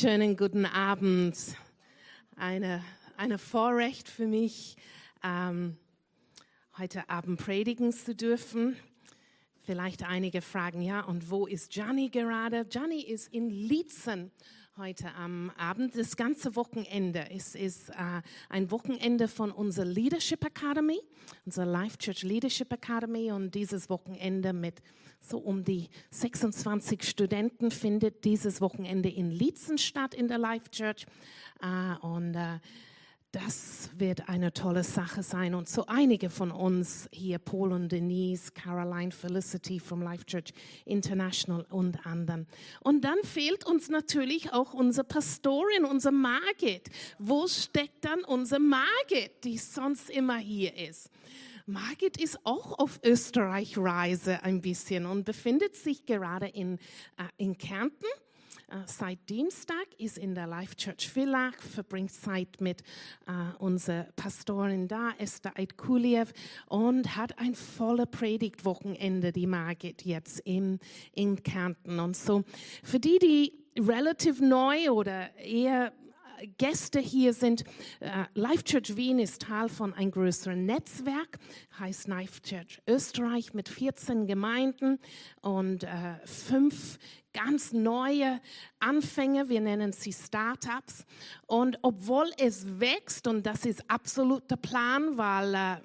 Schönen guten Abend. Eine, eine Vorrecht für mich, ähm, heute Abend predigen zu dürfen. Vielleicht einige fragen, ja, und wo ist Gianni gerade? Gianni ist in Lietzen heute am Abend. Das ganze Wochenende ist, ist äh, ein Wochenende von unserer Leadership Academy, unserer Life Church Leadership Academy. Und dieses Wochenende mit so um die 26 Studenten findet dieses Wochenende in Lietzen statt in der Life Church. Äh, und äh, das wird eine tolle Sache sein. Und so einige von uns hier, Paul und Denise, Caroline, Felicity vom Life Church International und anderen. Und dann fehlt uns natürlich auch unsere Pastorin, unser Margit. Wo steckt dann unsere Margit, die sonst immer hier ist? Margit ist auch auf Österreich-Reise ein bisschen und befindet sich gerade in, äh, in Kärnten seit Dienstag, ist in der Life Church Villach, verbringt Zeit mit äh, unserer Pastorin da, Esther Eitkuliev, und hat ein voller Predigtwochenende, die Margit jetzt in, in Kärnten. Und so, für die, die relativ neu oder eher Gäste hier sind. Äh, Life Church Wien ist Teil von einem größeren Netzwerk, heißt Life Church Österreich mit 14 Gemeinden und äh, fünf ganz neue Anfänge, wir nennen sie Startups. Und obwohl es wächst, und das ist absolut der Plan, weil äh,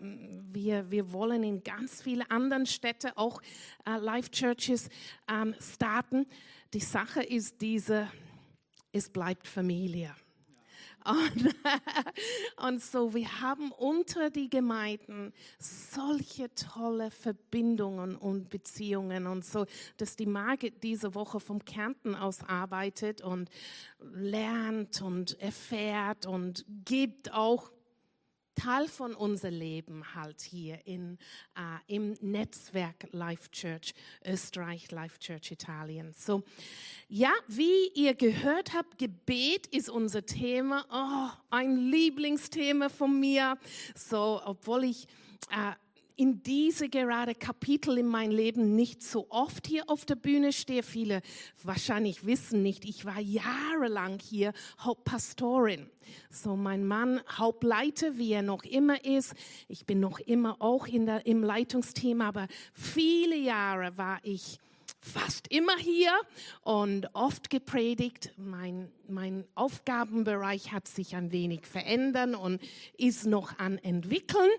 wir, wir wollen in ganz viele anderen Städte auch äh, Life Churches ähm, starten, die Sache ist diese, es bleibt Familie. Und, und, so, wir haben unter die Gemeinden solche tolle Verbindungen und Beziehungen und so, dass die Margit diese Woche vom Kärnten aus arbeitet und lernt und erfährt und gibt auch Teil von unser Leben halt hier in, äh, im Netzwerk Life Church Österreich, Life Church Italien. So, ja, wie ihr gehört habt, Gebet ist unser Thema. Oh, ein Lieblingsthema von mir. So, obwohl ich äh, in diese gerade Kapitel in meinem Leben nicht so oft hier auf der Bühne stehe. Viele wahrscheinlich wissen nicht, ich war jahrelang hier Hauptpastorin. So mein Mann Hauptleiter, wie er noch immer ist. Ich bin noch immer auch in der, im Leitungsteam, aber viele Jahre war ich fast immer hier und oft gepredigt. Mein, mein Aufgabenbereich hat sich ein wenig verändert und ist noch an entwickeln.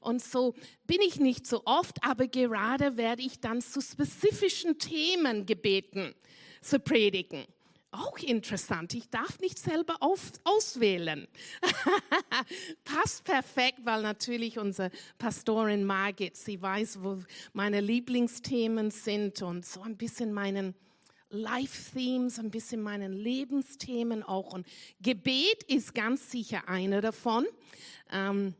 Und so bin ich nicht so oft, aber gerade werde ich dann zu spezifischen Themen gebeten zu predigen. Auch interessant. Ich darf nicht selber auf, auswählen. Passt perfekt, weil natürlich unsere Pastorin Margit, sie weiß, wo meine Lieblingsthemen sind und so ein bisschen meinen Life-Themes, ein bisschen meinen Lebensthemen auch. Und Gebet ist ganz sicher einer davon. Ähm,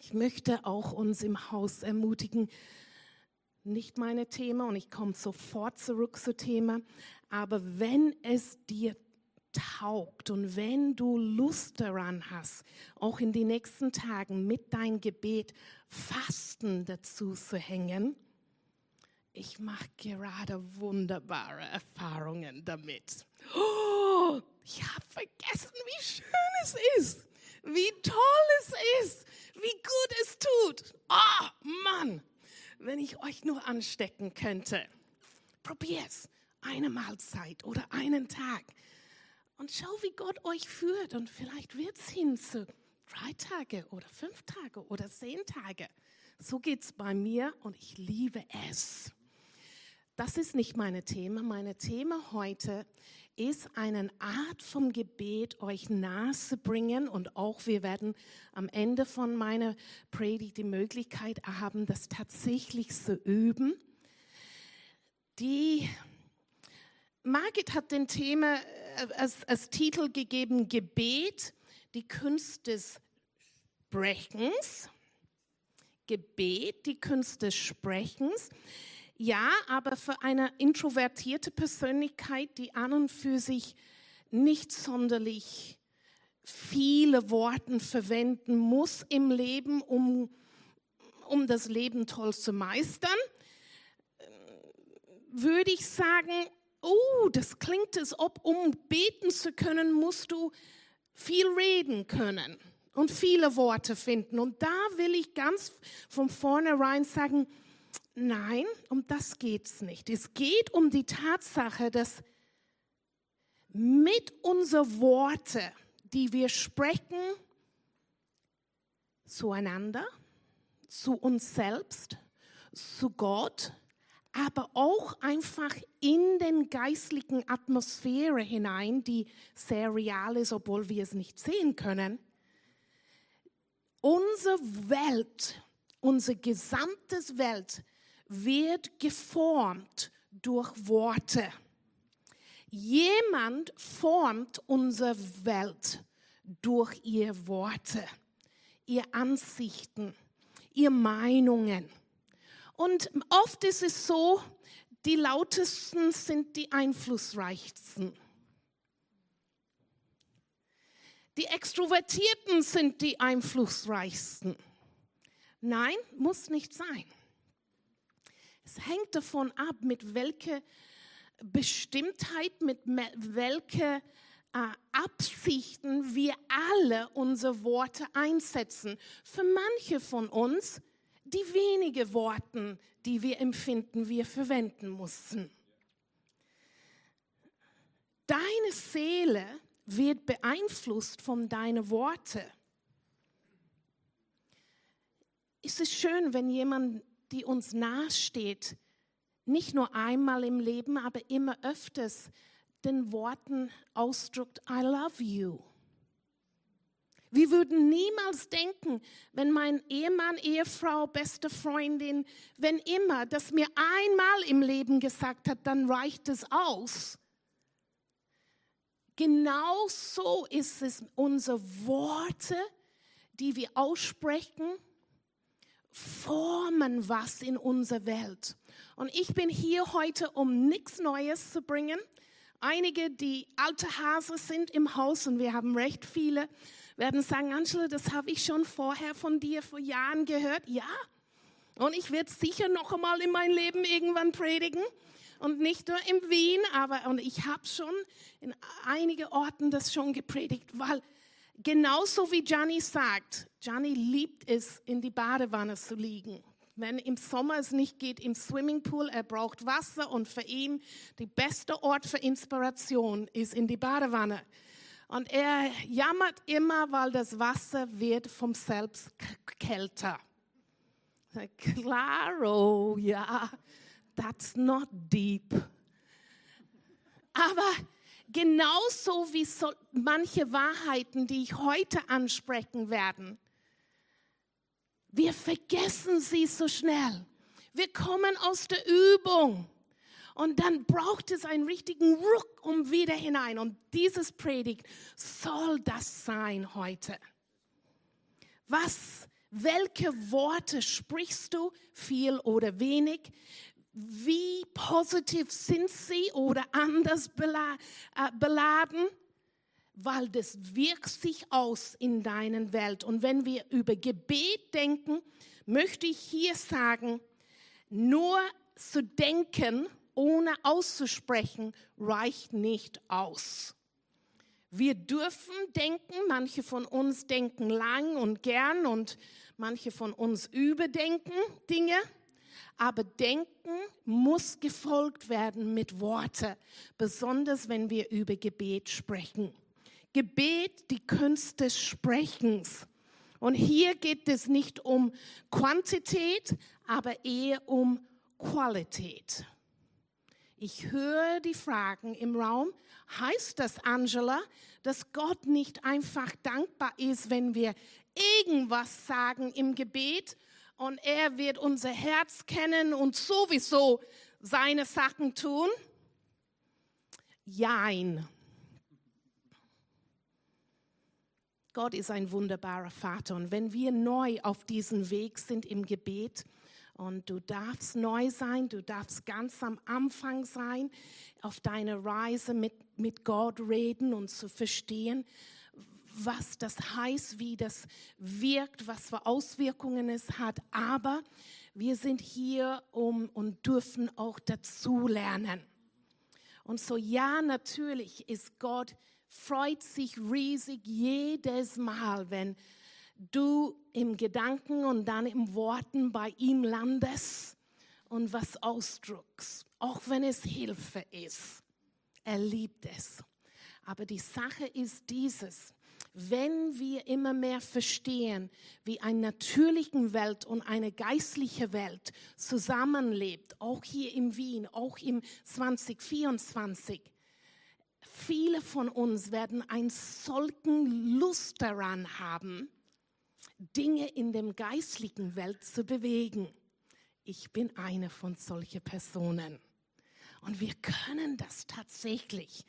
ich möchte auch uns im Haus ermutigen, nicht meine Thema und ich komme sofort zurück zu Thema, aber wenn es dir taugt und wenn du Lust daran hast, auch in den nächsten Tagen mit dein Gebet Fasten dazu zu hängen, ich mache gerade wunderbare Erfahrungen damit. Oh, ich habe vergessen, wie schön es ist, wie toll es ist, wie gut es tut. Oh, Mann, wenn ich euch nur anstecken könnte. Probier's eine Mahlzeit oder einen Tag und schau, wie Gott euch führt und vielleicht wird's hin zu drei Tage oder fünf Tage oder zehn Tage. So geht's bei mir und ich liebe es. Das ist nicht meine Thema. Meine Thema heute ist eine Art vom Gebet euch nahe zu bringen und auch wir werden am Ende von meiner Predigt die Möglichkeit haben, das tatsächlich zu üben. Die Margit hat den Thema äh, als, als Titel gegeben Gebet, die Kunst des Sprechens. Gebet, die Kunst des Sprechens. Ja, aber für eine introvertierte Persönlichkeit, die an und für sich nicht sonderlich viele Worte verwenden muss im Leben, um, um das Leben toll zu meistern, würde ich sagen, oh, das klingt es, ob um beten zu können, musst du viel reden können und viele Worte finden. Und da will ich ganz von vornherein sagen, nein, um das geht es nicht. Es geht um die Tatsache, dass mit unseren Worten, die wir sprechen, zueinander, zu uns selbst, zu Gott, aber auch einfach in den geistlichen Atmosphäre hinein, die sehr real ist, obwohl wir es nicht sehen können. Unsere Welt, unsere gesamte Welt wird geformt durch Worte. Jemand formt unsere Welt durch ihre Worte, ihre Ansichten, ihre Meinungen. Und oft ist es so, die lautesten sind die einflussreichsten. Die Extrovertierten sind die einflussreichsten. Nein, muss nicht sein. Es hängt davon ab, mit welcher Bestimmtheit, mit welchen äh, Absichten wir alle unsere Worte einsetzen. Für manche von uns die wenigen Worte, die wir empfinden, wir verwenden mussten. Deine Seele wird beeinflusst von deinen Worten. Ist es schön, wenn jemand, die uns nahesteht, nicht nur einmal im Leben, aber immer öfters den Worten ausdrückt, I love you. Wir würden niemals denken, wenn mein Ehemann, Ehefrau, beste Freundin, wenn immer, das mir einmal im Leben gesagt hat, dann reicht es aus. Genau so ist es, unsere Worte, die wir aussprechen, formen was in unserer Welt. Und ich bin hier heute, um nichts Neues zu bringen. Einige, die alte Hase sind im Haus, und wir haben recht viele, werden sagen, Angela, das habe ich schon vorher von dir vor Jahren gehört. Ja, und ich werde sicher noch einmal in mein Leben irgendwann predigen. Und nicht nur in Wien, aber und ich habe schon in einigen Orten das schon gepredigt, weil genauso wie Gianni sagt, Gianni liebt es, in die Badewanne zu liegen. Wenn im Sommer es nicht geht im Swimmingpool, er braucht Wasser und für ihn der beste Ort für Inspiration ist in die Badewanne. Und er jammert immer, weil das Wasser wird vom Selbst kälter. Claro, ja, that's not deep. Aber genauso wie so manche Wahrheiten, die ich heute ansprechen werde, wir vergessen sie so schnell. Wir kommen aus der Übung. Und dann braucht es einen richtigen Ruck um wieder hinein. Und dieses Predigt soll das sein heute. Was, welche Worte sprichst du, viel oder wenig? Wie positiv sind sie oder anders äh, beladen? Weil das wirkt sich aus in deinen Welt. Und wenn wir über Gebet denken, möchte ich hier sagen, nur zu denken, ohne auszusprechen, reicht nicht aus. Wir dürfen denken, manche von uns denken lang und gern und manche von uns überdenken Dinge, aber Denken muss gefolgt werden mit Worte, besonders wenn wir über Gebet sprechen. Gebet, die Kunst des Sprechens. Und hier geht es nicht um Quantität, aber eher um Qualität. Ich höre die Fragen im Raum. Heißt das, Angela, dass Gott nicht einfach dankbar ist, wenn wir irgendwas sagen im Gebet und er wird unser Herz kennen und sowieso seine Sachen tun? Jein. Gott ist ein wunderbarer Vater und wenn wir neu auf diesem Weg sind im Gebet, und du darfst neu sein, du darfst ganz am Anfang sein, auf deiner Reise mit, mit Gott reden und zu verstehen, was das heißt, wie das wirkt, was für Auswirkungen es hat. Aber wir sind hier um und dürfen auch dazu lernen. Und so, ja, natürlich ist Gott, freut sich riesig jedes Mal, wenn du im Gedanken und dann im Worten bei ihm landest und was ausdrückst, auch wenn es Hilfe ist. Er liebt es. Aber die Sache ist dieses, wenn wir immer mehr verstehen, wie eine natürliche Welt und eine geistliche Welt zusammenlebt, auch hier in Wien, auch im 2024, viele von uns werden einen solchen Lust daran haben, Dinge in der geistlichen Welt zu bewegen. Ich bin eine von solchen Personen. Und wir können das tatsächlich.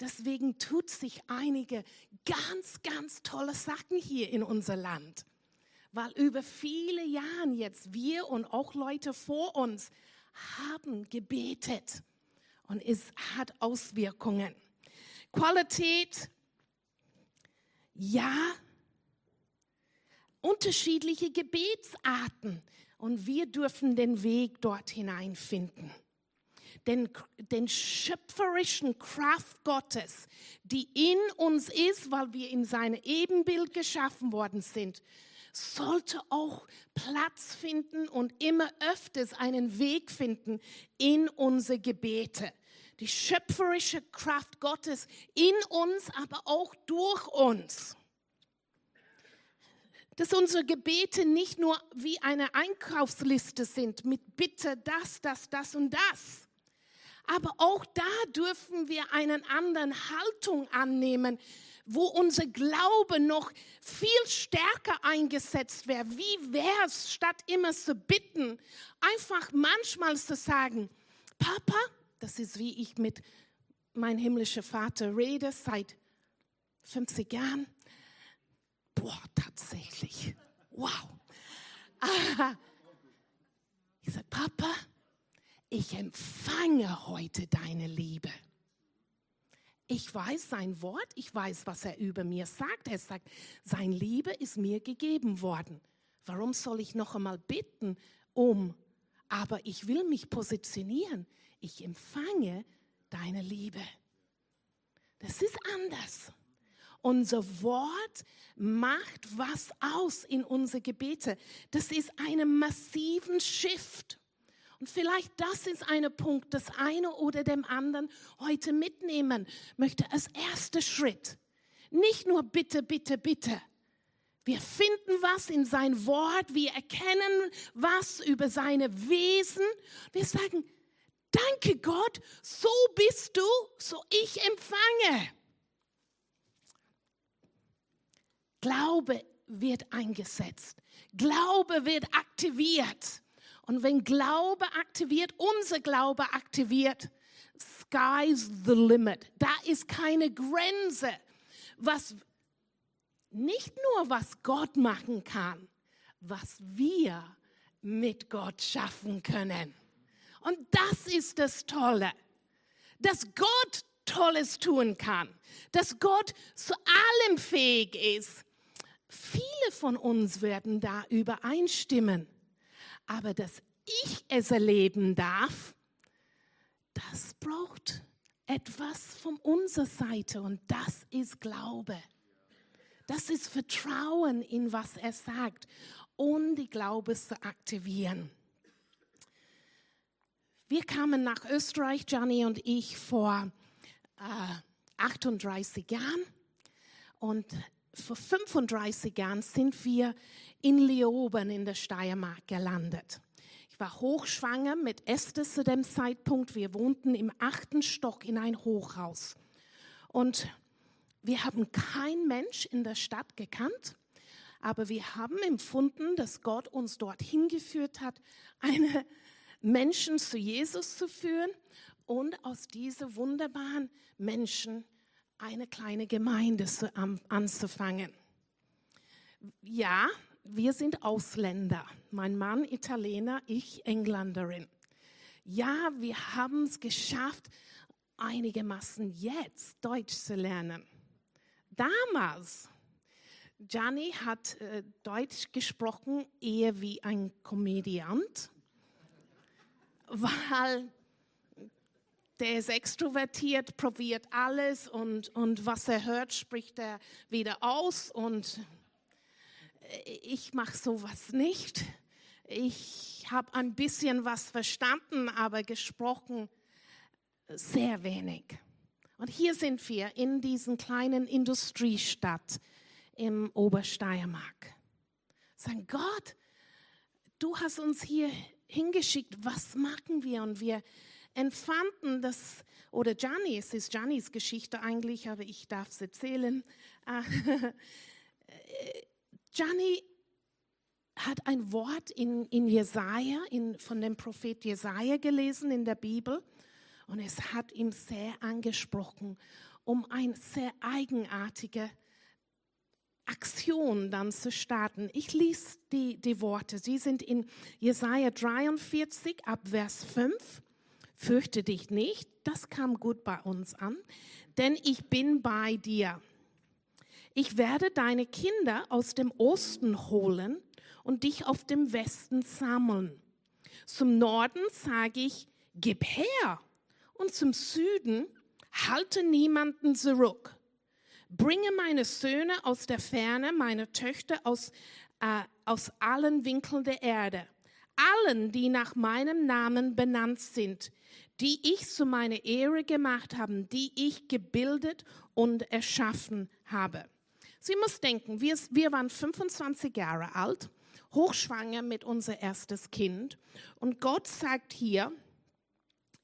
Deswegen tut sich einige ganz, ganz tolle Sachen hier in unser Land. Weil über viele Jahre jetzt wir und auch Leute vor uns haben gebetet. Und es hat Auswirkungen. Qualität, ja, unterschiedliche Gebetsarten. Und wir dürfen den Weg dort hineinfinden den, den schöpferischen Kraft Gottes, die in uns ist, weil wir in sein Ebenbild geschaffen worden sind, sollte auch Platz finden und immer öfters einen Weg finden in unsere Gebete. Die schöpferische Kraft Gottes in uns, aber auch durch uns. Dass unsere Gebete nicht nur wie eine Einkaufsliste sind mit Bitte das, das, das und das, aber auch da dürfen wir einen anderen Haltung annehmen, wo unser Glaube noch viel stärker eingesetzt wäre. Wie wäre es, statt immer zu bitten, einfach manchmal zu sagen, Papa, das ist wie ich mit meinem himmlischen Vater rede seit 50 Jahren. Boah, tatsächlich. Wow. Ich sage, Papa, ich empfange heute deine Liebe. Ich weiß sein Wort, ich weiß, was er über mir sagt. Er sagt, sein Liebe ist mir gegeben worden. Warum soll ich noch einmal bitten um? Aber ich will mich positionieren. Ich empfange deine Liebe. Das ist anders. Unser Wort macht was aus in unsere Gebete. Das ist einen massiven Shift. Und vielleicht das ist ein Punkt, das eine oder dem anderen heute mitnehmen möchte als erster Schritt. Nicht nur bitte, bitte, bitte. Wir finden was in sein Wort, wir erkennen was über seine Wesen. Wir sagen, danke Gott, so bist du, so ich empfange. Glaube wird eingesetzt. Glaube wird aktiviert. Und wenn Glaube aktiviert, unser Glaube aktiviert, sky's the limit. Da ist keine Grenze. Was nicht nur was Gott machen kann, was wir mit Gott schaffen können. Und das ist das Tolle, dass Gott Tolles tun kann, dass Gott zu allem fähig ist. Viele von uns werden da übereinstimmen. Aber dass ich es erleben darf, das braucht etwas von unserer Seite und das ist Glaube. Das ist Vertrauen in was er sagt und die Glaube zu aktivieren. Wir kamen nach Österreich, Gianni und ich, vor äh, 38 Jahren und vor 35 Jahren sind wir in Leoben in der Steiermark gelandet. Ich war hochschwanger mit Esther zu dem Zeitpunkt. Wir wohnten im achten Stock in ein Hochhaus. Und wir haben kein Mensch in der Stadt gekannt, aber wir haben empfunden, dass Gott uns dorthin geführt hat, eine Menschen zu Jesus zu führen und aus diesen wunderbaren Menschen eine kleine Gemeinde anzufangen. Ja, wir sind Ausländer. Mein Mann Italiener, ich Engländerin. Ja, wir haben es geschafft, einigermaßen jetzt Deutsch zu lernen. Damals, Gianni hat äh, Deutsch gesprochen eher wie ein Komödiant, weil der ist extrovertiert, probiert alles und, und was er hört, spricht er wieder aus. Und ich mache sowas nicht. Ich habe ein bisschen was verstanden, aber gesprochen sehr wenig. Und hier sind wir in diesen kleinen Industriestadt im Obersteiermark. Sagen, Gott, du hast uns hier hingeschickt, was machen wir? Und wir empfanden das, oder Gianni, es ist Giannis Geschichte eigentlich, aber ich darf es erzählen. Gianni hat ein Wort in, in Jesaja, in, von dem Prophet Jesaja gelesen in der Bibel und es hat ihm sehr angesprochen, um eine sehr eigenartige Aktion dann zu starten. Ich lese die, die Worte. Sie sind in Jesaja 43 ab Vers 5. Fürchte dich nicht, das kam gut bei uns an, denn ich bin bei dir. Ich werde deine Kinder aus dem Osten holen und dich auf dem Westen sammeln. Zum Norden sage ich, gib her. Und zum Süden, halte niemanden zurück. Bringe meine Söhne aus der Ferne, meine Töchter aus, äh, aus allen Winkeln der Erde. Allen, die nach meinem Namen benannt sind, die ich zu meiner Ehre gemacht habe, die ich gebildet und erschaffen habe. Sie muss denken, wir, wir waren 25 Jahre alt, hochschwanger mit unser erstes Kind. Und Gott sagt hier,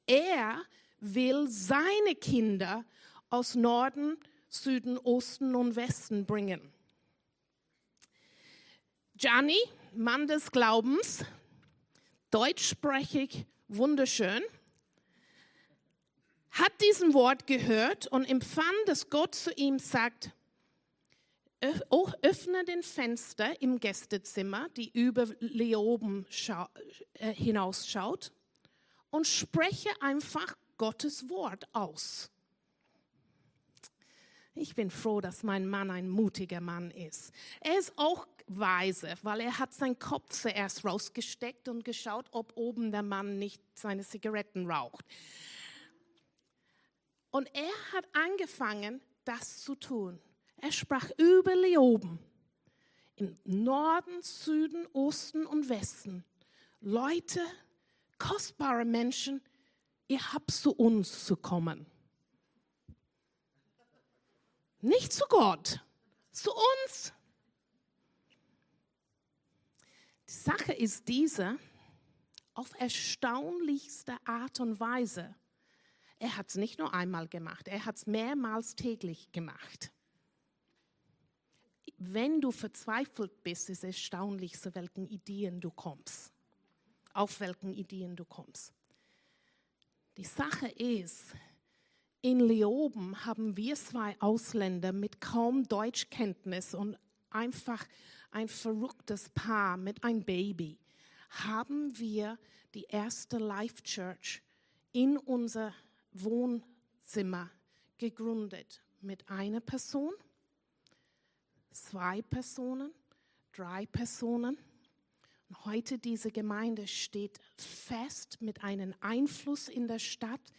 er will seine Kinder aus Norden, Süden, Osten und Westen bringen. Gianni, Mann des Glaubens, deutschsprachig, wunderschön, hat diesen Wort gehört und empfand, dass Gott zu ihm sagt, öffne den Fenster im Gästezimmer, die über Leoben äh, hinausschaut, und spreche einfach Gottes Wort aus. Ich bin froh, dass mein Mann ein mutiger Mann ist. Er ist auch weise, weil er hat seinen Kopf zuerst rausgesteckt und geschaut, ob oben der Mann nicht seine Zigaretten raucht. Und er hat angefangen, das zu tun. Er sprach über Leoben, im Norden, Süden, Osten und Westen. Leute, kostbare Menschen, ihr habt zu uns zu kommen. Nicht zu Gott, zu uns. Die Sache ist diese, auf erstaunlichste Art und Weise. Er hat es nicht nur einmal gemacht, er hat es mehrmals täglich gemacht wenn du verzweifelt bist, ist es erstaunlich, zu welchen Ideen du kommst. Auf welchen Ideen du kommst. Die Sache ist, in Leoben haben wir zwei Ausländer mit kaum Deutschkenntnis und einfach ein verrücktes Paar mit einem Baby, haben wir die erste Life Church in unser Wohnzimmer gegründet mit einer Person zwei Personen, drei Personen. Und heute diese Gemeinde steht fest mit einem Einfluss in der Stadt,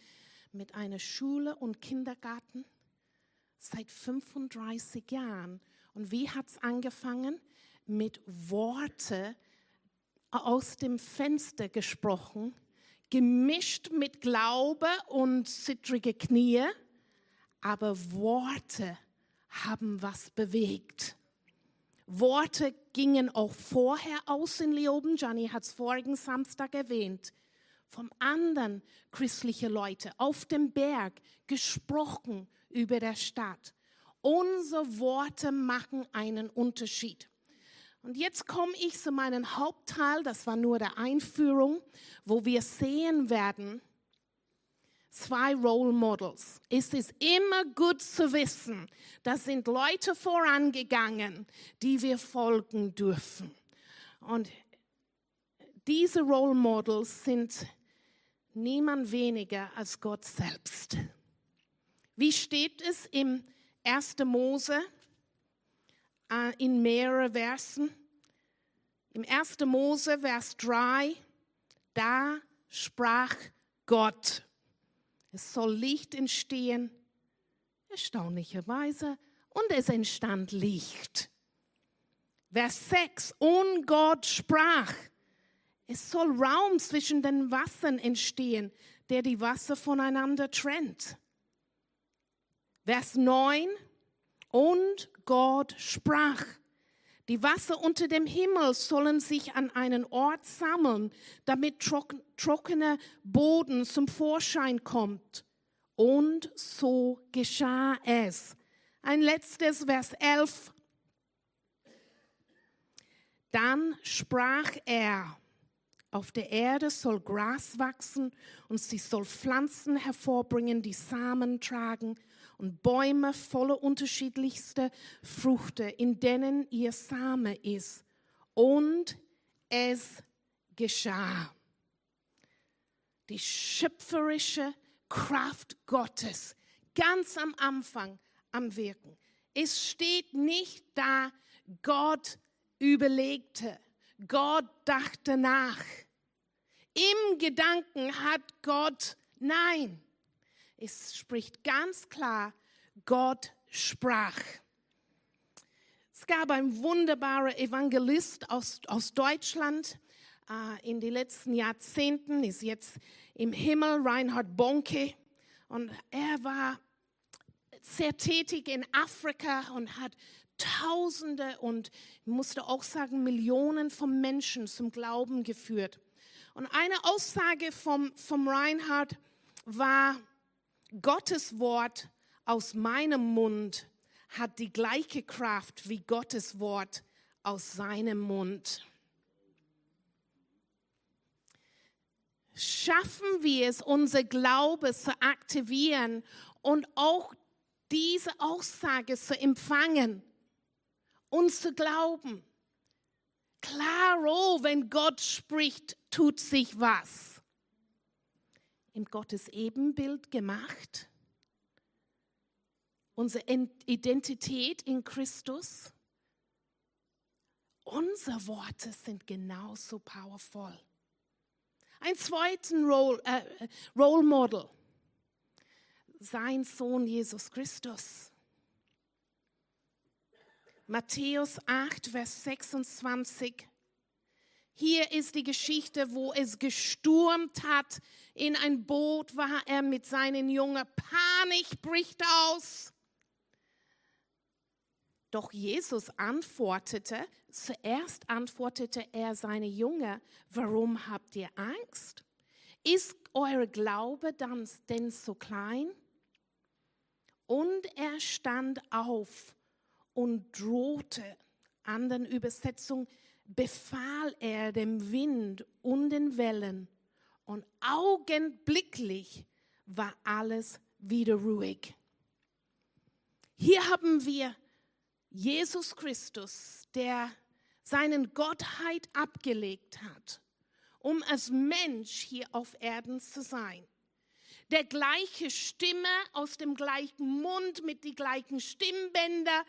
mit einer Schule und Kindergarten seit 35 Jahren. Und wie hat es angefangen? Mit Worte aus dem Fenster gesprochen, gemischt mit Glaube und zittrige Knie, aber Worte haben was bewegt. Worte gingen auch vorher aus in Leoben. Gianni hat es vorigen Samstag erwähnt. Vom anderen christliche Leute auf dem Berg gesprochen über der Stadt. Unsere Worte machen einen Unterschied. Und jetzt komme ich zu meinem Hauptteil, das war nur der Einführung, wo wir sehen werden, zwei Role Models. Es ist immer gut zu wissen, da sind Leute vorangegangen, die wir folgen dürfen. Und diese Role Models sind niemand weniger als Gott selbst. Wie steht es im 1. Mose in mehreren Versen? Im 1. Mose, Vers 3, da sprach Gott. Es soll Licht entstehen. Erstaunlicherweise. Und es entstand Licht. Vers 6. Und Gott sprach. Es soll Raum zwischen den Wassern entstehen, der die Wasser voneinander trennt. Vers 9. Und Gott sprach. Die Wasser unter dem Himmel sollen sich an einen Ort sammeln, damit trockener Boden zum Vorschein kommt. Und so geschah es. Ein letztes Vers 11. Dann sprach er, auf der Erde soll Gras wachsen und sie soll Pflanzen hervorbringen, die Samen tragen und Bäume voller unterschiedlichster Früchte, in denen ihr Same ist. Und es geschah. Die schöpferische Kraft Gottes ganz am Anfang am Wirken. Es steht nicht da, Gott überlegte, Gott dachte nach. Im Gedanken hat Gott, nein, es spricht ganz klar, Gott sprach. Es gab einen wunderbaren Evangelist aus, aus Deutschland äh, in den letzten Jahrzehnten, ist jetzt im Himmel, Reinhard Bonke. Und er war sehr tätig in Afrika und hat Tausende und musste auch sagen Millionen von Menschen zum Glauben geführt. Und eine Aussage vom, vom Reinhard war, Gottes Wort aus meinem Mund hat die gleiche Kraft wie Gottes Wort aus seinem Mund. Schaffen wir es, unser Glaube zu aktivieren und auch diese Aussage zu empfangen und zu glauben. Klaro, wenn Gott spricht, tut sich was im Gottes Ebenbild gemacht. Unsere Identität in Christus. Unsere Worte sind genauso powerful. Ein zweiten Role, äh, Role Model. Sein Sohn Jesus Christus. Matthäus 8, Vers 26 hier ist die Geschichte, wo es gestürmt hat. In ein Boot war er mit seinen Jungen. Panik bricht aus. Doch Jesus antwortete, zuerst antwortete er seine Jünger, warum habt ihr Angst? Ist euer Glaube dann denn so klein? Und er stand auf und drohte, anderen Übersetzungen, befahl er dem Wind und den Wellen und augenblicklich war alles wieder ruhig. Hier haben wir Jesus Christus, der seinen Gottheit abgelegt hat, um als Mensch hier auf Erden zu sein. Der gleiche Stimme aus dem gleichen Mund mit die gleichen Stimmbänder.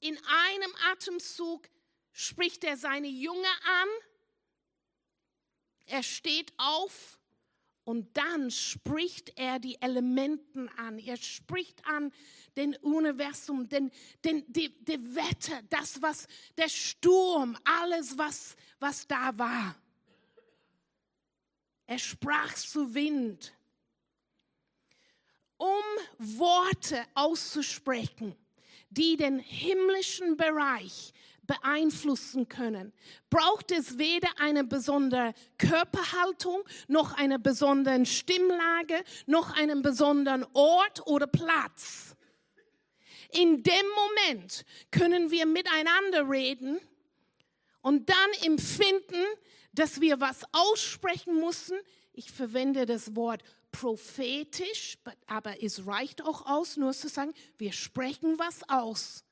In einem Atemzug spricht er seine Junge an, er steht auf und dann spricht er die Elementen an. Er spricht an den Universum, den, den, die, die Wetter, das, was, der Sturm, alles, was, was da war. Er sprach zu Wind. Um Worte auszusprechen, die den himmlischen Bereich beeinflussen können, braucht es weder eine besondere Körperhaltung, noch eine besondere Stimmlage, noch einen besonderen Ort oder Platz. In dem Moment können wir miteinander reden und dann empfinden, dass wir was aussprechen müssen. Ich verwende das Wort prophetisch, aber es reicht auch aus, nur zu sagen, wir sprechen was aus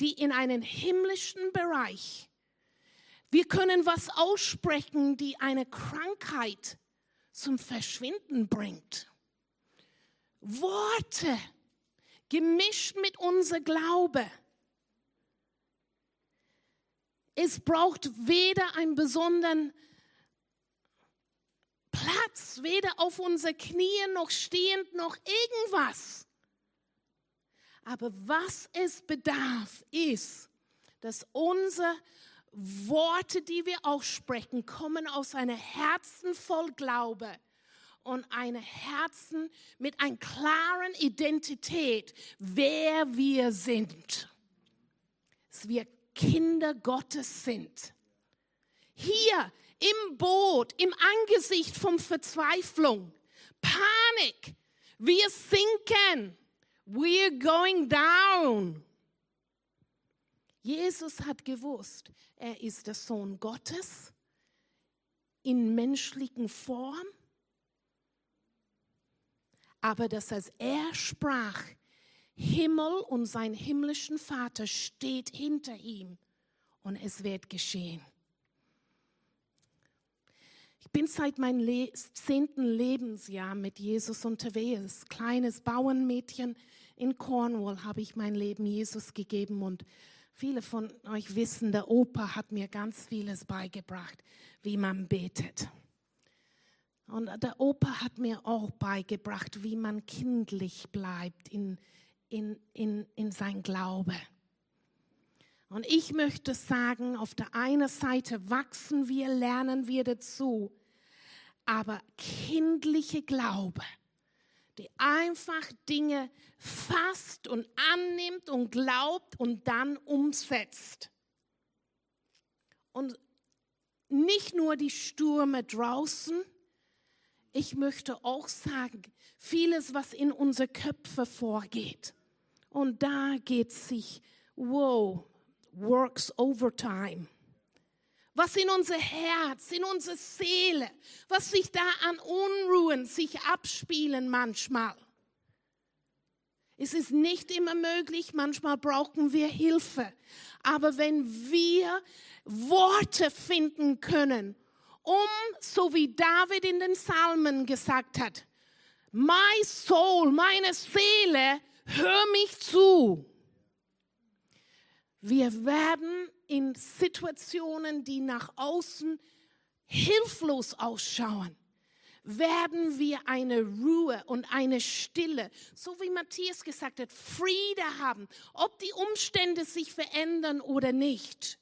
die in einen himmlischen Bereich. Wir können was aussprechen, die eine Krankheit zum Verschwinden bringt. Worte gemischt mit unser Glaube. Es braucht weder einen besonderen Platz, weder auf unsere Knie noch stehend noch irgendwas. Aber was es bedarf, ist, dass unsere Worte, die wir aussprechen, kommen aus einem Herzen voll Glaube und einem Herzen mit einer klaren Identität, wer wir sind. Dass wir Kinder Gottes sind. Hier im Boot, im Angesicht von Verzweiflung, Panik, wir sinken, we're going down. Jesus hat gewusst, er ist der Sohn Gottes in menschlichen Form, aber dass als er sprach, Himmel und sein himmlischen Vater steht hinter ihm und es wird geschehen. Bin seit meinem Le zehnten Lebensjahr mit Jesus unterwegs. Kleines Bauernmädchen in Cornwall habe ich mein Leben Jesus gegeben und Viele von euch wissen, der Opa hat mir ganz vieles beigebracht, wie man betet. Und der Opa hat mir auch beigebracht, wie man kindlich bleibt in, in, in, in sein Glaube. Und ich möchte sagen, auf der einen Seite wachsen wir, lernen wir dazu, aber kindliche Glaube die einfach Dinge fasst und annimmt und glaubt und dann umsetzt. Und nicht nur die Stürme draußen, ich möchte auch sagen, vieles, was in unsere Köpfe vorgeht. Und da geht sich, wow, works overtime was in unser Herz, in unsere Seele, was sich da an Unruhen sich abspielen manchmal. Es ist nicht immer möglich, manchmal brauchen wir Hilfe. Aber wenn wir Worte finden können, um, so wie David in den Psalmen gesagt hat, My soul, meine Seele, hör mich zu. Wir werden in Situationen, die nach außen hilflos ausschauen, werden wir eine Ruhe und eine Stille, so wie Matthias gesagt hat, Friede haben, ob die Umstände sich verändern oder nicht.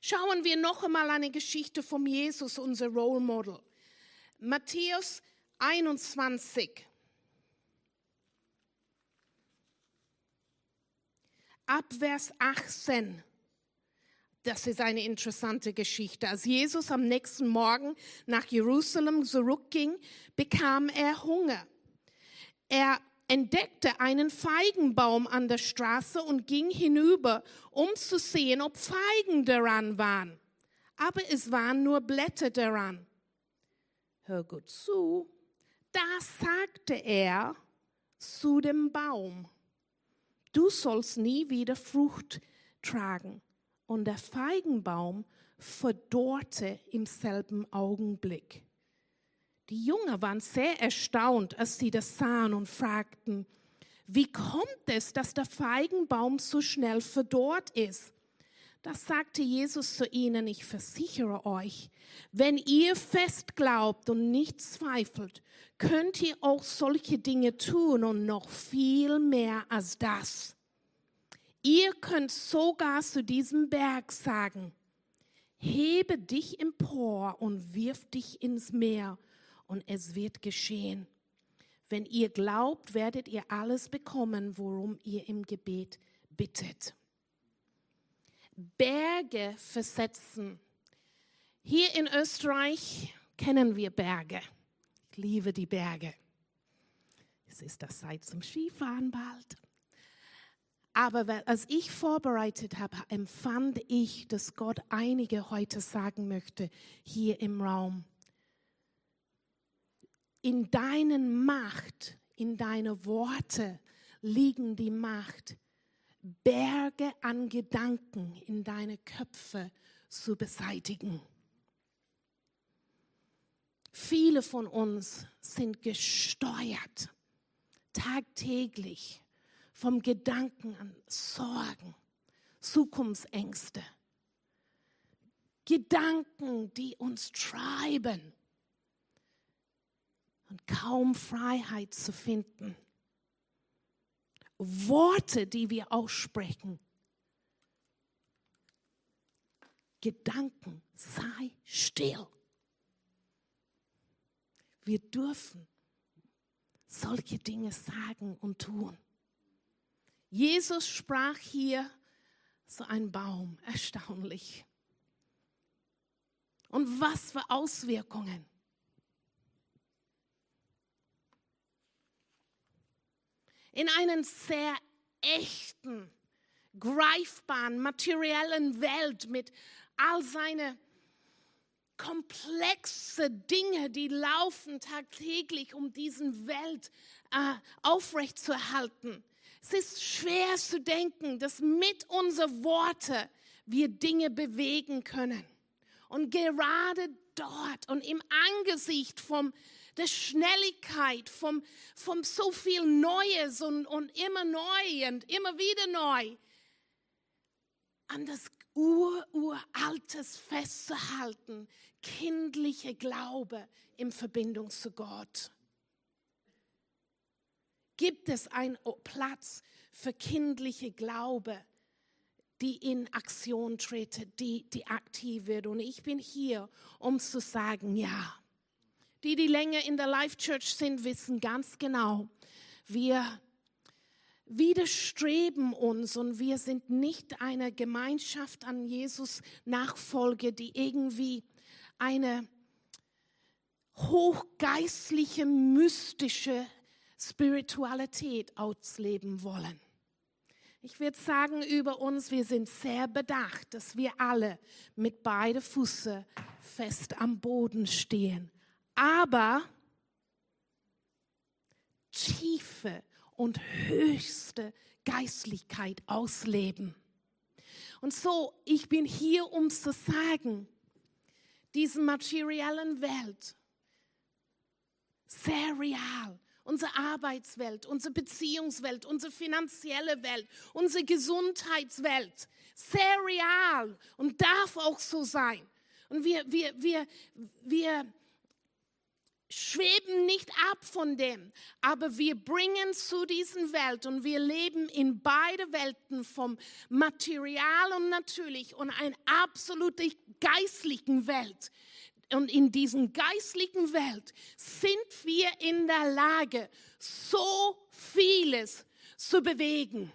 Schauen wir noch einmal eine Geschichte von Jesus, unser Role Model. Matthäus 21. ab Vers 18. Das ist eine interessante Geschichte. Als Jesus am nächsten Morgen nach Jerusalem zurückging, bekam er Hunger. Er entdeckte einen Feigenbaum an der Straße und ging hinüber, um zu sehen, ob Feigen daran waren. Aber es waren nur Blätter daran. Hör gut zu. Da sagte er zu dem Baum, du sollst nie wieder Frucht tragen. Und der Feigenbaum verdorrte im selben Augenblick. Die Jünger waren sehr erstaunt, als sie das sahen und fragten, wie kommt es, dass der Feigenbaum so schnell verdorrt ist? Das sagte Jesus zu ihnen, ich versichere euch, wenn ihr fest glaubt und nicht zweifelt, könnt ihr auch solche Dinge tun und noch viel mehr als das. Ihr könnt sogar zu diesem Berg sagen, hebe dich empor und wirf dich ins Meer und es wird geschehen. Wenn ihr glaubt, werdet ihr alles bekommen, worum ihr im Gebet bittet. Berge versetzen. Hier in Österreich kennen wir Berge. Ich liebe die Berge. Es ist das Zeit zum Skifahren bald. Aber als ich vorbereitet habe, empfand ich, dass Gott einige heute sagen möchte hier im Raum. In deinen Macht, in deine Worte liegen die Macht, Berge an Gedanken in deine Köpfe zu beseitigen. Viele von uns sind gesteuert, tagtäglich vom Gedanken an Sorgen, Zukunftsängste, Gedanken, die uns treiben, und kaum Freiheit zu finden. Worte, die wir aussprechen. Gedanken, sei still. Wir dürfen solche Dinge sagen und tun. Jesus sprach hier so ein Baum, erstaunlich. Und was für Auswirkungen. In einen sehr echten, greifbaren, materiellen Welt mit all seinen komplexe Dinge, die laufen tagtäglich, um diesen Welt äh, aufrechtzuerhalten. Es ist schwer zu denken, dass mit unseren Worten wir Dinge bewegen können. Und gerade dort und im Angesicht vom, der Schnelligkeit, vom, vom so viel Neues und, und immer neu und immer wieder neu, an das Ururaltes festzuhalten, kindliche Glaube in Verbindung zu Gott. Gibt es einen Platz für kindliche Glaube, die in Aktion tritt, die, die aktiv wird? Und ich bin hier, um zu sagen, ja. Die, die länger in der Life Church sind, wissen ganz genau, wir widerstreben uns und wir sind nicht eine Gemeinschaft an Jesus Nachfolge, die irgendwie eine hochgeistliche, mystische Spiritualität ausleben wollen. Ich würde sagen über uns, wir sind sehr bedacht, dass wir alle mit beiden Füßen fest am Boden stehen. Aber tiefe und höchste Geistlichkeit ausleben. Und so, ich bin hier, um zu sagen, diese materiellen Welt, sehr real, unsere Arbeitswelt, unsere Beziehungswelt, unsere finanzielle Welt, unsere Gesundheitswelt, sehr real und darf auch so sein. Und wir, wir, wir, wir schweben nicht ab von dem, aber wir bringen zu diesen Welt und wir leben in beide Welten vom Material und natürlich und einer absolut geistlichen Welt. Und in diesen geistlichen Welt sind wir in der Lage, so vieles zu bewegen,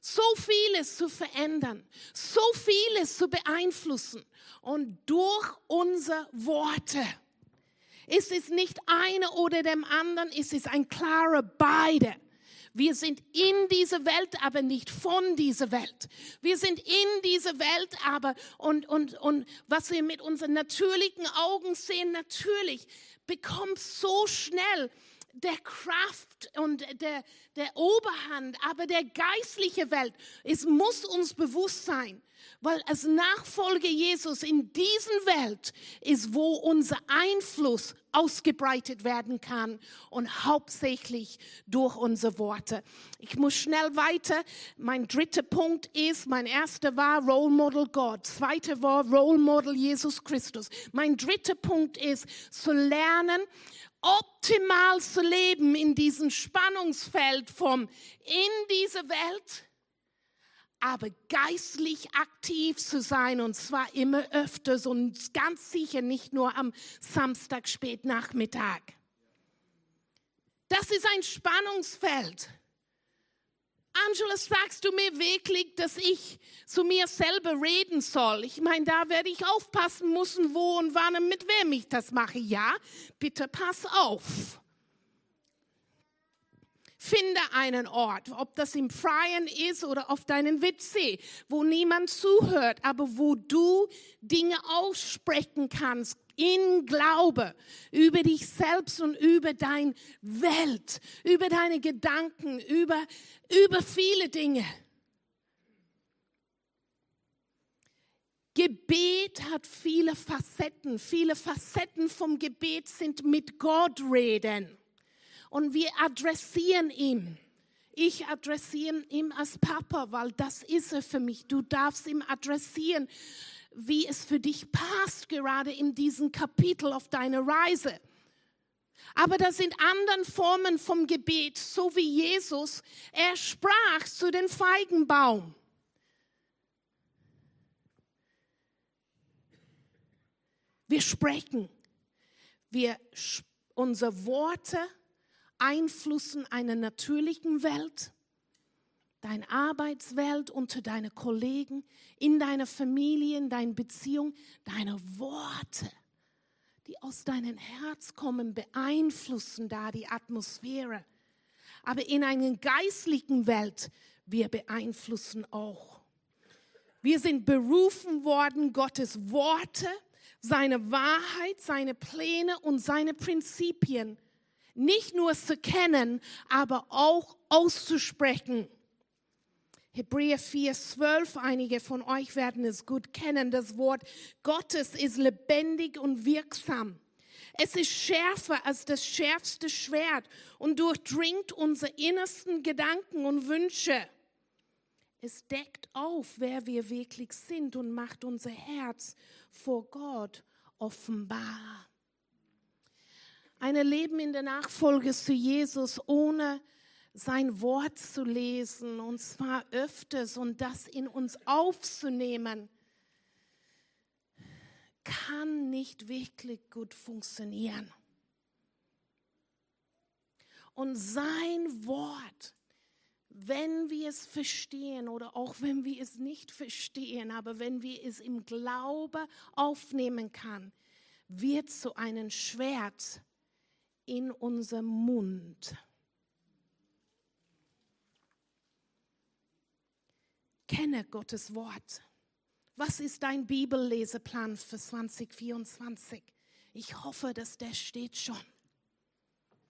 so vieles zu verändern, so vieles zu beeinflussen und durch unsere Worte es ist nicht eine oder dem anderen, es ist ein klarer beide. Wir sind in dieser Welt, aber nicht von dieser Welt. Wir sind in dieser Welt, aber und, und, und was wir mit unseren natürlichen Augen sehen, natürlich bekommt so schnell der Kraft und der, der Oberhand, aber der geistliche Welt, es muss uns bewusst sein, weil als Nachfolger Jesus in diesen Welt ist, wo unser Einfluss ausgebreitet werden kann und hauptsächlich durch unsere Worte. Ich muss schnell weiter. Mein dritter Punkt ist, mein erster war Role Model Gott, zweiter war Role Model Jesus Christus. Mein dritter Punkt ist zu lernen, optimal zu leben in diesem Spannungsfeld vom in dieser Welt aber geistlich aktiv zu sein und zwar immer öfters und ganz sicher nicht nur am Samstag spät Nachmittag. Das ist ein Spannungsfeld. Angela, sagst du mir wirklich, dass ich zu mir selber reden soll? Ich meine, da werde ich aufpassen müssen, wo und wann und mit wem ich das mache. Ja, bitte pass auf. Finde einen Ort, ob das im Freien ist oder auf deinem WC, wo niemand zuhört, aber wo du Dinge aussprechen kannst in Glaube über dich selbst und über deine Welt, über deine Gedanken, über, über viele Dinge. Gebet hat viele Facetten. Viele Facetten vom Gebet sind mit Gott reden und wir adressieren ihn. Ich adressiere ihn als Papa, weil das ist er für mich. Du darfst ihn adressieren, wie es für dich passt, gerade in diesem Kapitel auf deiner Reise. Aber das sind andere Formen vom Gebet, so wie Jesus. Er sprach zu den Feigenbaum. Wir sprechen. Wir, unsere Worte einflussen eine natürliche Welt, deine Arbeitswelt, unter deine Kollegen, in deiner Familie, in deiner Beziehung. Deine Worte, die aus deinem Herz kommen, beeinflussen da die Atmosphäre. Aber in einer geistlichen Welt, wir beeinflussen auch. Wir sind berufen worden, Gottes Worte seine Wahrheit, seine Pläne und seine Prinzipien nicht nur zu kennen, aber auch auszusprechen. Hebräer 4,12, einige von euch werden es gut kennen. Das Wort Gottes ist lebendig und wirksam. Es ist schärfer als das schärfste Schwert und durchdringt unsere innersten Gedanken und Wünsche. Es deckt auf, wer wir wirklich sind und macht unser Herz vor Gott offenbar. Ein Leben in der Nachfolge zu Jesus ohne sein Wort zu lesen und zwar öfters und das in uns aufzunehmen, kann nicht wirklich gut funktionieren. Und sein Wort wenn wir es verstehen oder auch wenn wir es nicht verstehen, aber wenn wir es im Glaube aufnehmen kann, wird zu einem Schwert in unserem Mund. Kenne Gottes Wort. Was ist dein Bibelleseplan für 2024? Ich hoffe, dass der steht schon.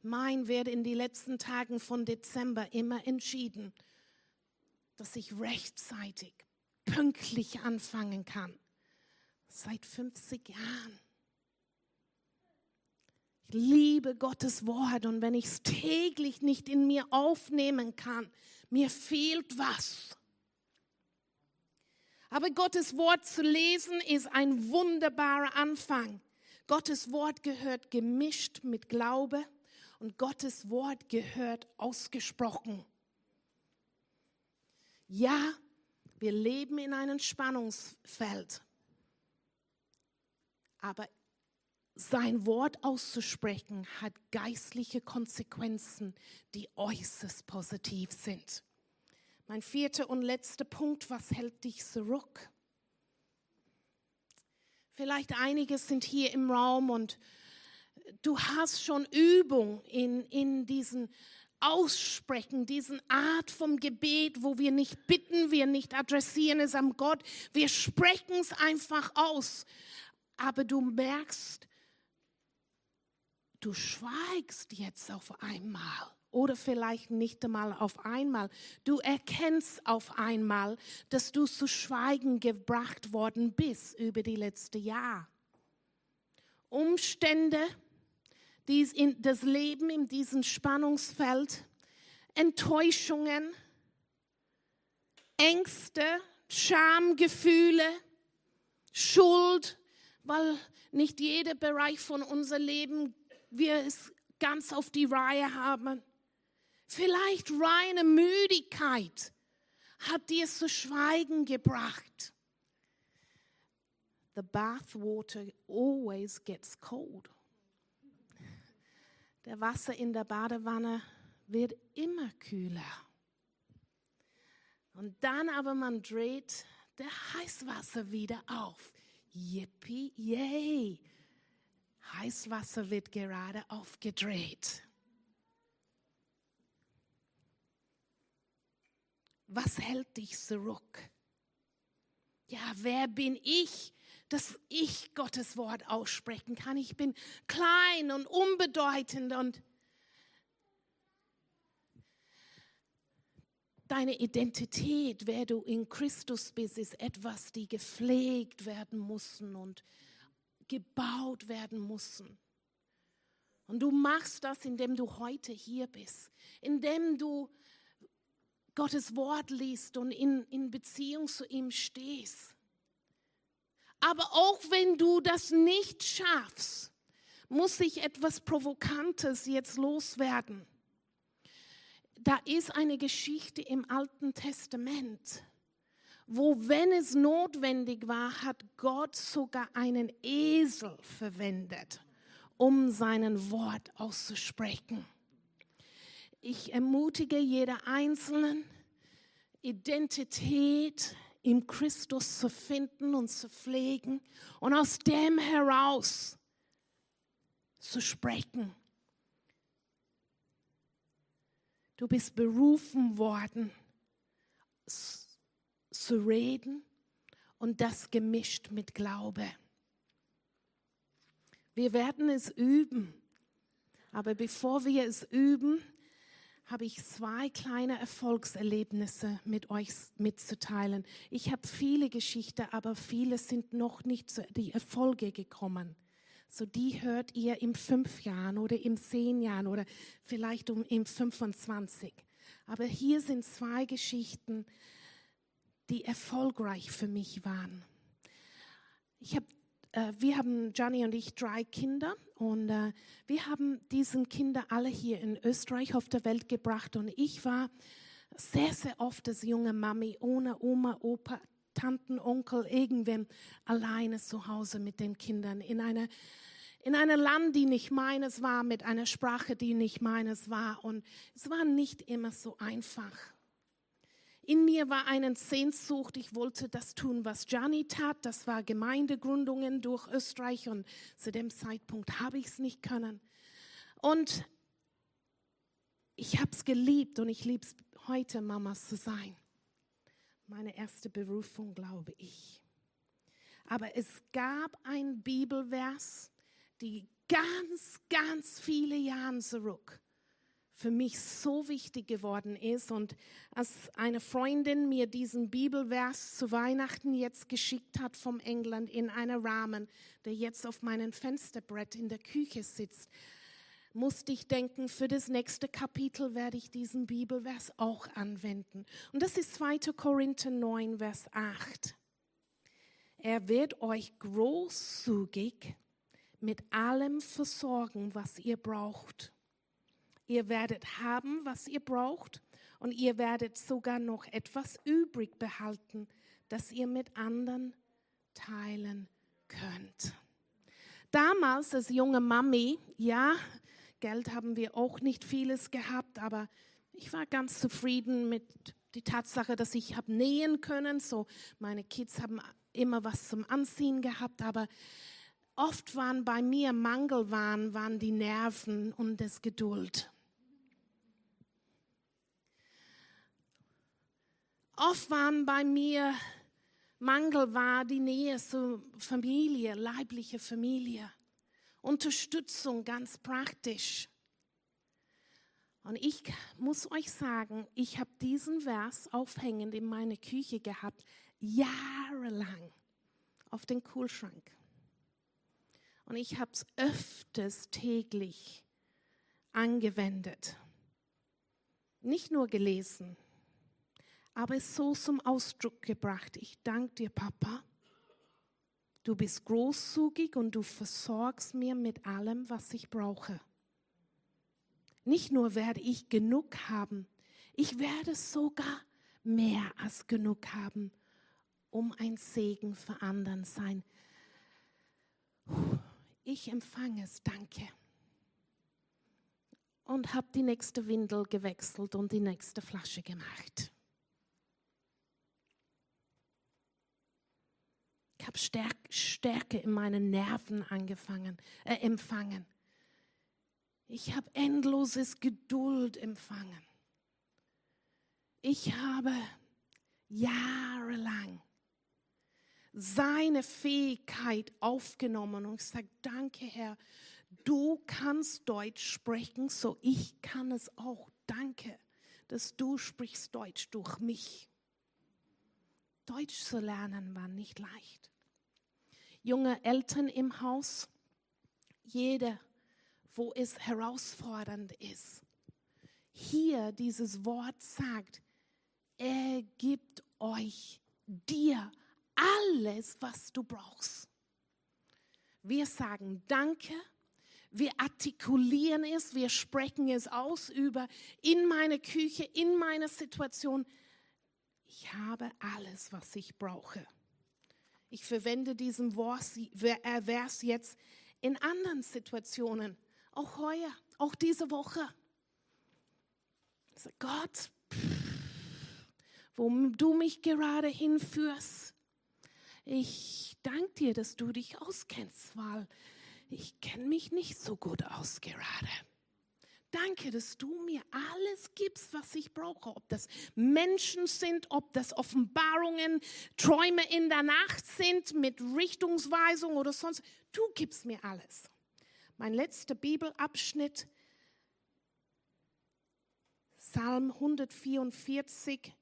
Mein wird in den letzten Tagen von Dezember immer entschieden, dass ich rechtzeitig, pünktlich anfangen kann. Seit 50 Jahren. Ich liebe Gottes Wort und wenn ich es täglich nicht in mir aufnehmen kann, mir fehlt was. Aber Gottes Wort zu lesen ist ein wunderbarer Anfang. Gottes Wort gehört gemischt mit Glaube und Gottes Wort gehört ausgesprochen. Ja, wir leben in einem Spannungsfeld, aber sein Wort auszusprechen hat geistliche Konsequenzen, die äußerst positiv sind. Mein vierter und letzter Punkt, was hält dich zurück? Vielleicht einige sind hier im Raum und du hast schon Übung in, in diesen Aussprechen, diesen Art vom Gebet, wo wir nicht bitten, wir nicht adressieren es am Gott, wir sprechen es einfach aus. Aber du merkst, du schweigst jetzt auf einmal oder vielleicht nicht einmal auf einmal. Du erkennst auf einmal, dass du zu Schweigen gebracht worden bist über die letzten Jahre. Umstände, dies in das Leben in diesem Spannungsfeld, Enttäuschungen, Ängste, Schamgefühle, Schuld, weil nicht jeder Bereich von unser Leben wir es ganz auf die Reihe haben. Vielleicht reine Müdigkeit hat dir zu Schweigen gebracht. The bathwater always gets cold. Der Wasser in der Badewanne wird immer kühler. Und dann aber man dreht der Heißwasser wieder auf. Yippie, yay. Heißwasser wird gerade aufgedreht. Was hält dich zurück? Ja, wer bin ich, dass ich Gottes Wort aussprechen kann. Ich bin klein und unbedeutend und deine Identität, wer du in Christus bist, ist etwas, die gepflegt werden müssen und gebaut werden müssen. Und du machst das, indem du heute hier bist, indem du Gottes Wort liest und in, in Beziehung zu ihm stehst. Aber auch wenn du das nicht schaffst, muss ich etwas Provokantes jetzt loswerden. Da ist eine Geschichte im Alten Testament, wo, wenn es notwendig war, hat Gott sogar einen Esel verwendet, um seinen Wort auszusprechen. Ich ermutige jeder Einzelnen, Identität im Christus zu finden und zu pflegen und aus dem heraus zu sprechen. Du bist berufen worden, zu reden und das gemischt mit Glaube. Wir werden es üben, aber bevor wir es üben, habe ich zwei kleine Erfolgserlebnisse mit euch mitzuteilen. Ich habe viele Geschichten, aber viele sind noch nicht zu die Erfolge gekommen. So die hört ihr in fünf Jahren oder in zehn Jahren oder vielleicht um in 25. Aber hier sind zwei Geschichten, die erfolgreich für mich waren. Ich habe äh, wir haben, Gianni und ich, drei Kinder und äh, wir haben diesen Kinder alle hier in Österreich auf der Welt gebracht und ich war sehr, sehr oft als junge Mami ohne Oma, Opa, Tanten, Onkel, irgendwem alleine zu Hause mit den Kindern in einer in einem Land, die nicht meines war, mit einer Sprache, die nicht meines war. Und es war nicht immer so einfach. In mir war eine Sehnsucht, ich wollte das tun, was Gianni tat. Das war Gemeindegründungen durch Österreich und zu dem Zeitpunkt habe ich es nicht können. Und ich habe es geliebt und ich liebe es heute, Mamas zu sein. Meine erste Berufung, glaube ich. Aber es gab ein Bibelvers, die ganz, ganz viele Jahre zurück für mich so wichtig geworden ist. Und als eine Freundin mir diesen Bibelvers zu Weihnachten jetzt geschickt hat vom England in einen Rahmen, der jetzt auf meinem Fensterbrett in der Küche sitzt, musste ich denken, für das nächste Kapitel werde ich diesen Bibelvers auch anwenden. Und das ist 2. Korinther 9, Vers 8. Er wird euch großzügig mit allem versorgen, was ihr braucht Ihr werdet haben, was ihr braucht und ihr werdet sogar noch etwas übrig behalten, das ihr mit anderen teilen könnt. Damals als junge Mami, ja, Geld haben wir auch nicht vieles gehabt, aber ich war ganz zufrieden mit der Tatsache, dass ich habe nähen können. So meine Kids haben immer was zum Anziehen gehabt, aber oft waren bei mir Mangelwaren, waren die Nerven und das Geduld. Oft waren bei mir Mangel war die Nähe zur Familie, leibliche Familie. Unterstützung ganz praktisch. Und ich muss euch sagen, ich habe diesen Vers aufhängend in meine Küche gehabt, jahrelang auf den Kühlschrank. Und ich habe es öfters täglich angewendet. Nicht nur gelesen, aber es so zum Ausdruck gebracht. Ich danke dir, Papa. Du bist großzügig und du versorgst mir mit allem, was ich brauche. Nicht nur werde ich genug haben, ich werde sogar mehr als genug haben, um ein Segen für anderen sein. Ich empfange es, danke. Und habe die nächste Windel gewechselt und die nächste Flasche gemacht. Ich habe Stärke in meinen Nerven angefangen, äh, empfangen. Ich habe endloses Geduld empfangen. Ich habe jahrelang seine Fähigkeit aufgenommen und gesagt, danke Herr, du kannst Deutsch sprechen, so ich kann es auch. Danke, dass du sprichst Deutsch durch mich. Deutsch zu lernen war nicht leicht junge Eltern im Haus, jeder, wo es herausfordernd ist. Hier dieses Wort sagt, er gibt euch dir alles, was du brauchst. Wir sagen Danke, wir artikulieren es, wir sprechen es aus über in meine Küche, in meine Situation. Ich habe alles, was ich brauche. Ich verwende diesen Vers jetzt in anderen Situationen, auch heuer, auch diese Woche. Gott, wo du mich gerade hinführst, ich danke dir, dass du dich auskennst, weil ich kenne mich nicht so gut aus gerade. Danke, dass du mir alles gibst, was ich brauche. Ob das Menschen sind, ob das Offenbarungen, Träume in der Nacht sind mit Richtungsweisung oder sonst. Du gibst mir alles. Mein letzter Bibelabschnitt, Psalm 144,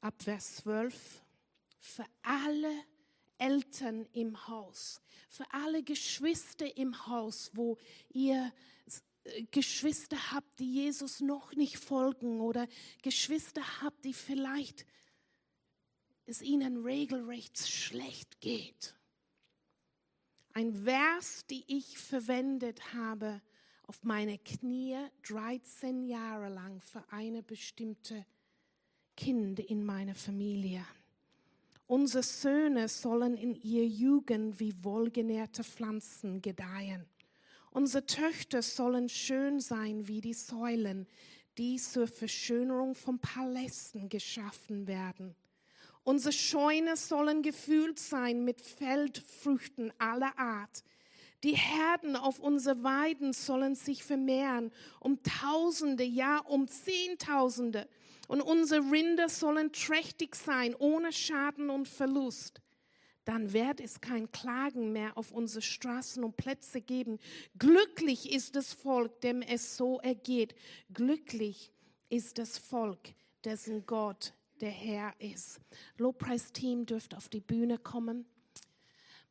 Abvers 12. Für alle Eltern im Haus, für alle Geschwister im Haus, wo ihr Geschwister habt, die Jesus noch nicht folgen oder Geschwister habt, die vielleicht es ihnen regelrecht schlecht geht. Ein Vers, die ich verwendet habe auf meine Knie 13 Jahre lang für eine bestimmte Kind in meiner Familie. Unsere Söhne sollen in ihr Jugend wie wohlgenährte Pflanzen gedeihen. Unsere Töchter sollen schön sein wie die Säulen, die zur Verschönerung von Palästen geschaffen werden. Unsere Scheune sollen gefüllt sein mit Feldfrüchten aller Art. Die Herden auf unsere Weiden sollen sich vermehren um Tausende, ja um Zehntausende und unsere Rinder sollen trächtig sein, ohne Schaden und Verlust. Dann wird es kein Klagen mehr auf unsere Straßen und Plätze geben. Glücklich ist das Volk, dem es so ergeht. Glücklich ist das Volk, dessen Gott der Herr ist. Lobpreisteam dürft auf die Bühne kommen.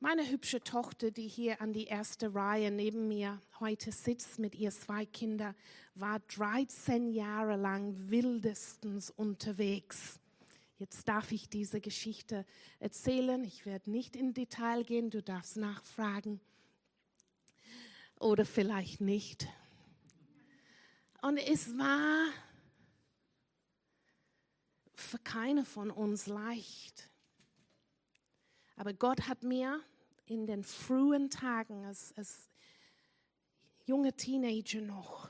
Meine hübsche Tochter, die hier an die erste Reihe neben mir heute sitzt mit ihr zwei Kindern, war 13 Jahre lang wildestens unterwegs. Jetzt darf ich diese Geschichte erzählen. Ich werde nicht in Detail gehen, du darfst nachfragen. Oder vielleicht nicht. Und es war für keine von uns leicht. Aber Gott hat mir in den frühen Tagen als, als junge Teenager noch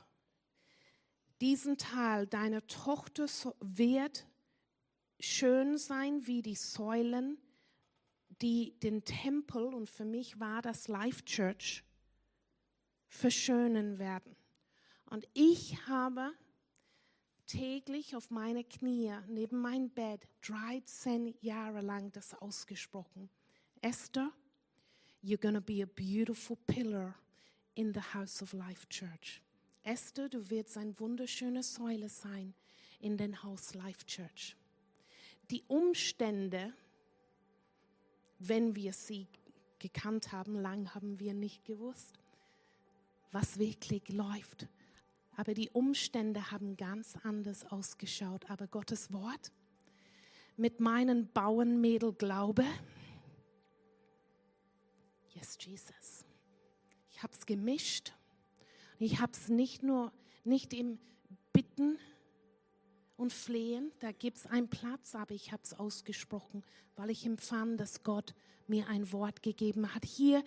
diesen Teil, deine Tochter wird schön sein wie die Säulen, die den Tempel, und für mich war das Life Church, verschönen werden. Und ich habe täglich auf meine Knie neben mein Bett 13 Jahre lang das ausgesprochen. Esther, you're to be a beautiful pillar in the house of Life Church. Esther, du wirst eine wunderschöne Säule sein in den Haus Life Church. Die Umstände, wenn wir sie gekannt haben, lang haben wir nicht gewusst, was wirklich läuft. Aber die Umstände haben ganz anders ausgeschaut. Aber Gottes Wort mit meinem Bauernmädel Glaube, yes, Jesus. Ich habe es gemischt ich habe es nicht nur, nicht im Bitten und Flehen, da gibt es einen Platz, aber ich habe es ausgesprochen, weil ich empfand, dass Gott mir ein Wort gegeben hat. Hier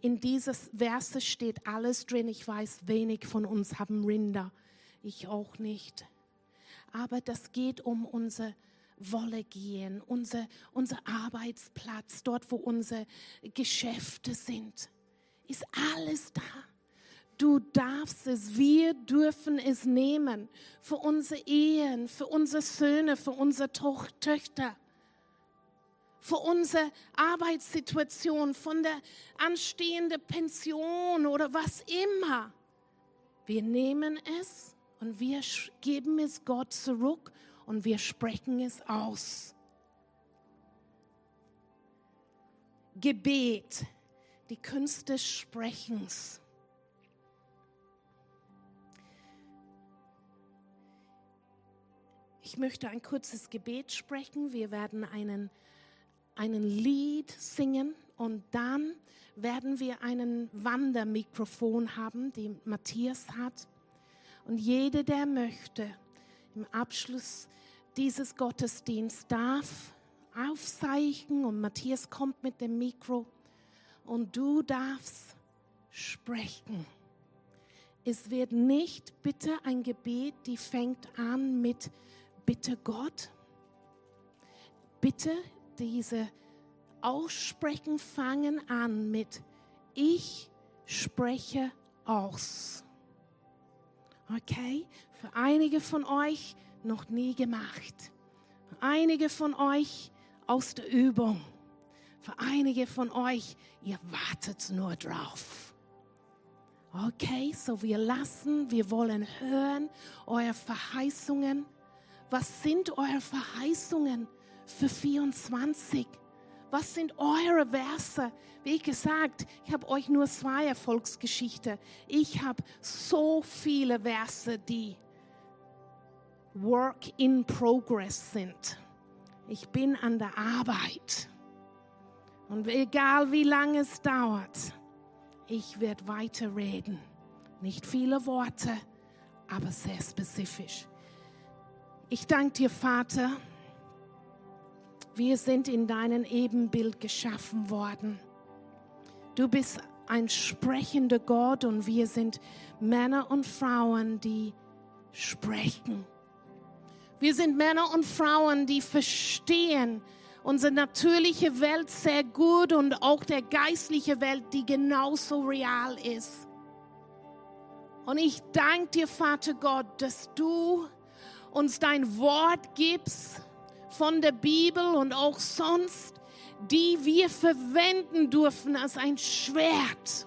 in dieses Verse steht alles drin. Ich weiß, wenig von uns haben Rinder. Ich auch nicht. Aber das geht um unser Wolle gehen, unser, unser Arbeitsplatz, dort, wo unsere Geschäfte sind. Ist alles da. Du darfst es, wir dürfen es nehmen für unsere Ehen, für unsere Söhne, für unsere to Töchter, für unsere Arbeitssituation, von der anstehenden Pension oder was immer. Wir nehmen es und wir geben es Gott zurück und wir sprechen es aus. Gebet, die Künste des Sprechens. Ich möchte ein kurzes Gebet sprechen. Wir werden einen, einen Lied singen und dann werden wir einen Wandermikrofon haben, den Matthias hat. Und jeder, der möchte, im Abschluss dieses Gottesdienst darf aufzeichnen und Matthias kommt mit dem Mikro und du darfst sprechen. Es wird nicht bitte ein Gebet, die fängt an mit Bitte Gott. Bitte diese Aussprechen fangen an mit Ich spreche aus. Okay? Für einige von euch noch nie gemacht. Für einige von euch aus der Übung. Für einige von euch, ihr wartet nur drauf. Okay, so wir lassen, wir wollen hören eure Verheißungen. Was sind eure Verheißungen für 24? Was sind eure Verse? Wie gesagt, ich habe euch nur zwei Erfolgsgeschichten. Ich habe so viele Verse, die Work in Progress sind. Ich bin an der Arbeit. Und egal wie lange es dauert, ich werde weiter reden. Nicht viele Worte, aber sehr spezifisch. Ich danke dir, Vater. Wir sind in deinem Ebenbild geschaffen worden. Du bist ein sprechender Gott und wir sind Männer und Frauen, die sprechen. Wir sind Männer und Frauen, die verstehen, unsere natürliche Welt sehr gut und auch der geistliche Welt, die genauso real ist. Und ich danke dir, Vater Gott, dass du uns dein Wort gibst von der Bibel und auch sonst, die wir verwenden dürfen als ein Schwert.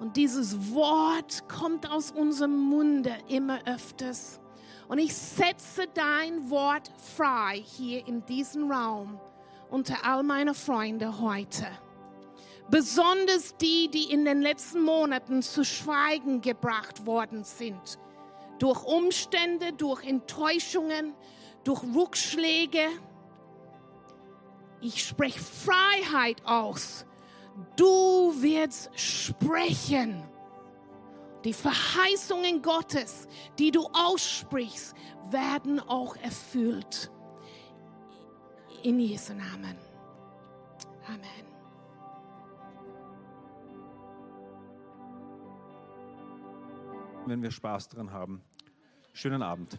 Und dieses Wort kommt aus unserem Munde immer öfters. Und ich setze dein Wort frei hier in diesem Raum unter all meine Freunde heute. Besonders die, die in den letzten Monaten zu Schweigen gebracht worden sind. Durch Umstände, durch Enttäuschungen, durch Rückschläge. Ich spreche Freiheit aus. Du wirst sprechen. Die Verheißungen Gottes, die du aussprichst, werden auch erfüllt. In Jesu Namen. Amen. Wenn wir Spaß dran haben. Schönen Abend.